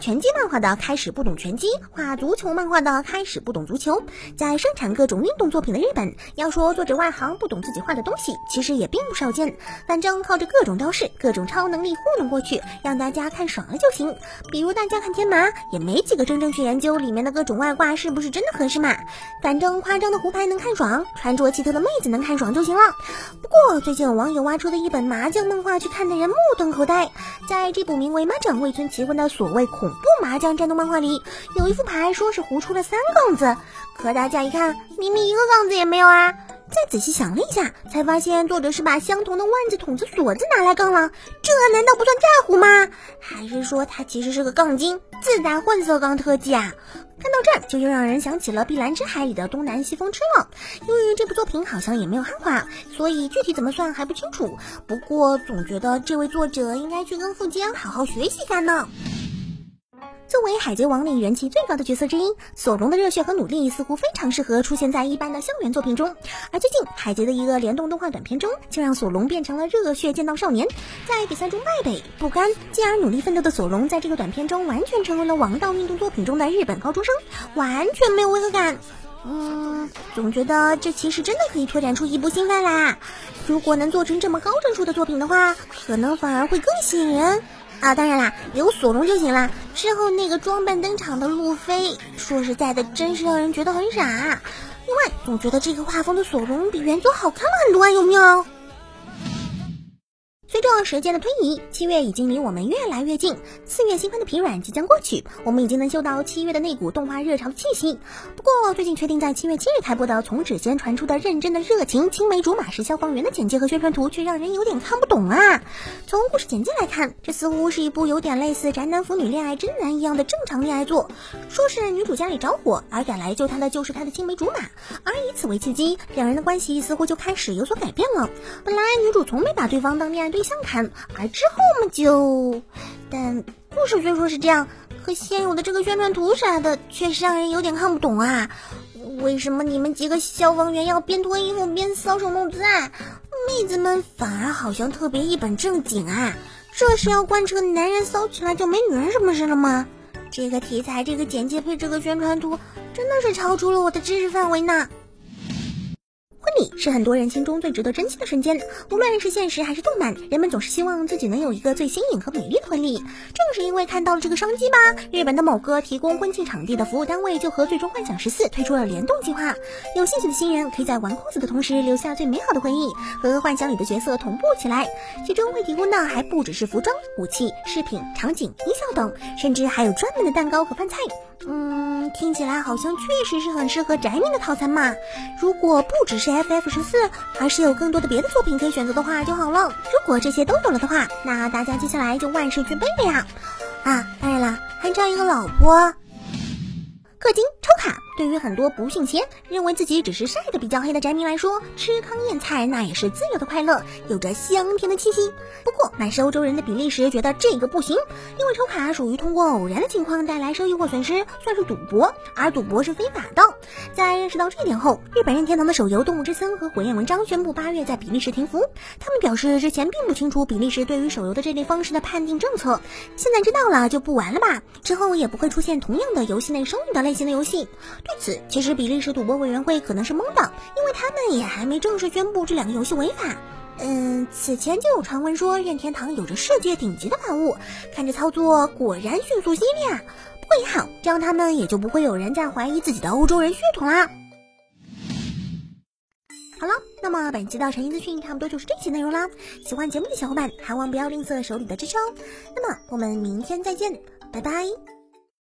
拳击漫画的开始不懂拳击，画足球漫画的开始不懂足球。在生产各种运动作品的日本，要说作者外行不懂自己画的东西，其实也并不少见。反正靠着各种招式、各种超能力糊弄过去，让大家看爽了就行。比如大家看天麻，也没几个真正去研究里面的各种外挂是不是真的合适嘛。反正夸张的胡牌能看爽，穿着奇特的妹子能看爽就行了。不过最近有网友挖出的一本麻将漫画，去看的人目瞪口呆。在这部名为《麻将未村奇魂》的所谓恐怖麻将战斗漫画里，有一副牌说是胡出了三杠子，可大家一看，明明一个杠子也没有啊！再仔细想了一下，才发现作者是把相同的万字筒子锁子拿来杠了，这难道不算诈唬吗？还是说他其实是个杠精，自带混色钢特技啊？看到这儿，就又让人想起了《碧蓝之海》里的东南西风车了。由于这部作品好像也没有汉化，所以具体怎么算还不清楚。不过总觉得这位作者应该去跟富坚好好学习一下呢。作为《海贼王》里人气最高的角色之一，索隆的热血和努力似乎非常适合出现在一般的校园作品中。而最近，海贼的一个联动动画短片中，就让索隆变成了热血剑道少年，在比赛中败北不甘，进而努力奋斗的索隆，在这个短片中完全成为了王道运动作品中的日本高中生，完全没有违和感。嗯，总觉得这其实真的可以拓展出一部新番来。如果能做成这么高帧数的作品的话，可能反而会更吸引人。啊，当然啦，有索隆就行了。之后那个装扮登场的路飞，说实在的，真是让人觉得很傻。另外，总觉得这个画风的索隆比原作好看了很多啊，有没有？随着时间的推移，七月已经离我们越来越近。四月新番的疲软即将过去，我们已经能嗅到七月的那股动画热潮的气息。不过，最近确定在七月七日开播的《从指尖传出的认真的热情》青梅竹马是消防员的简介和宣传图，却让人有点看不懂啊。从故事简介来看，这似乎是一部有点类似宅男腐女恋爱真男一样的正常恋爱作。说是女主家里着火，而赶来救她的就是她的青梅竹马，而以此为契机，两人的关系似乎就开始有所改变了。本来女主从没把对方当恋爱对。相砍，而之后嘛就，但故事虽说是这样，可现有的这个宣传图啥的，确实让人有点看不懂啊。为什么你们几个消防员要边脱衣服边搔首弄姿啊？妹子们反而好像特别一本正经啊？这是要贯彻男人骚起来就没女人什么事了吗？这个题材，这个简介配这个宣传图，真的是超出了我的知识范围呢。是很多人心中最值得珍惜的瞬间，无论是现实还是动漫，人们总是希望自己能有一个最新颖和美丽的婚礼。正是因为看到了这个商机吧，日本的某个提供婚庆场地的服务单位就和《最终幻想十四》推出了联动计划。有兴趣的新人可以在纨绔子的同时留下最美好的回忆，和幻想里的角色同步起来。其中会提供的还不只是服装、武器、饰品、场景、音效等，甚至还有专门的蛋糕和饭菜。嗯，听起来好像确实是很适合宅女的套餐嘛。如果不只是 FF 十四，而是有更多的别的作品可以选择的话就好了。如果这些都有了的话，那大家接下来就万事俱备了呀！啊，当然了，还差一个老婆。氪金抽卡，对于很多不信邪、认为自己只是晒得比较黑的宅民来说，吃糠咽菜那也是自由的快乐，有着香甜的气息。不过，买是欧洲人的比利时觉得这个不行，因为抽卡属于通过偶然的情况带来收益或损失，算是赌博，而赌博是非法的。在识到这一点后，日本任天堂的手游《动物之森》和《火焰文章》宣布八月在比利时停服。他们表示之前并不清楚比利时对于手游的这类方式的判定政策，现在知道了就不玩了吧，之后也不会出现同样的游戏内收益的类。型的游戏，对此，其实比利时赌博委员会可能是懵的，因为他们也还没正式宣布这两个游戏违法。嗯，此前就有传闻说任天堂有着世界顶级的玩物，看着操作果然迅速犀利啊。不过也好，这样他们也就不会有人再怀疑自己的欧洲人血统啦。好了，那么本期的成音资讯差不多就是这些内容啦。喜欢节目的小伙伴，还望不要吝啬手里的支持哦。那么我们明天再见，拜拜。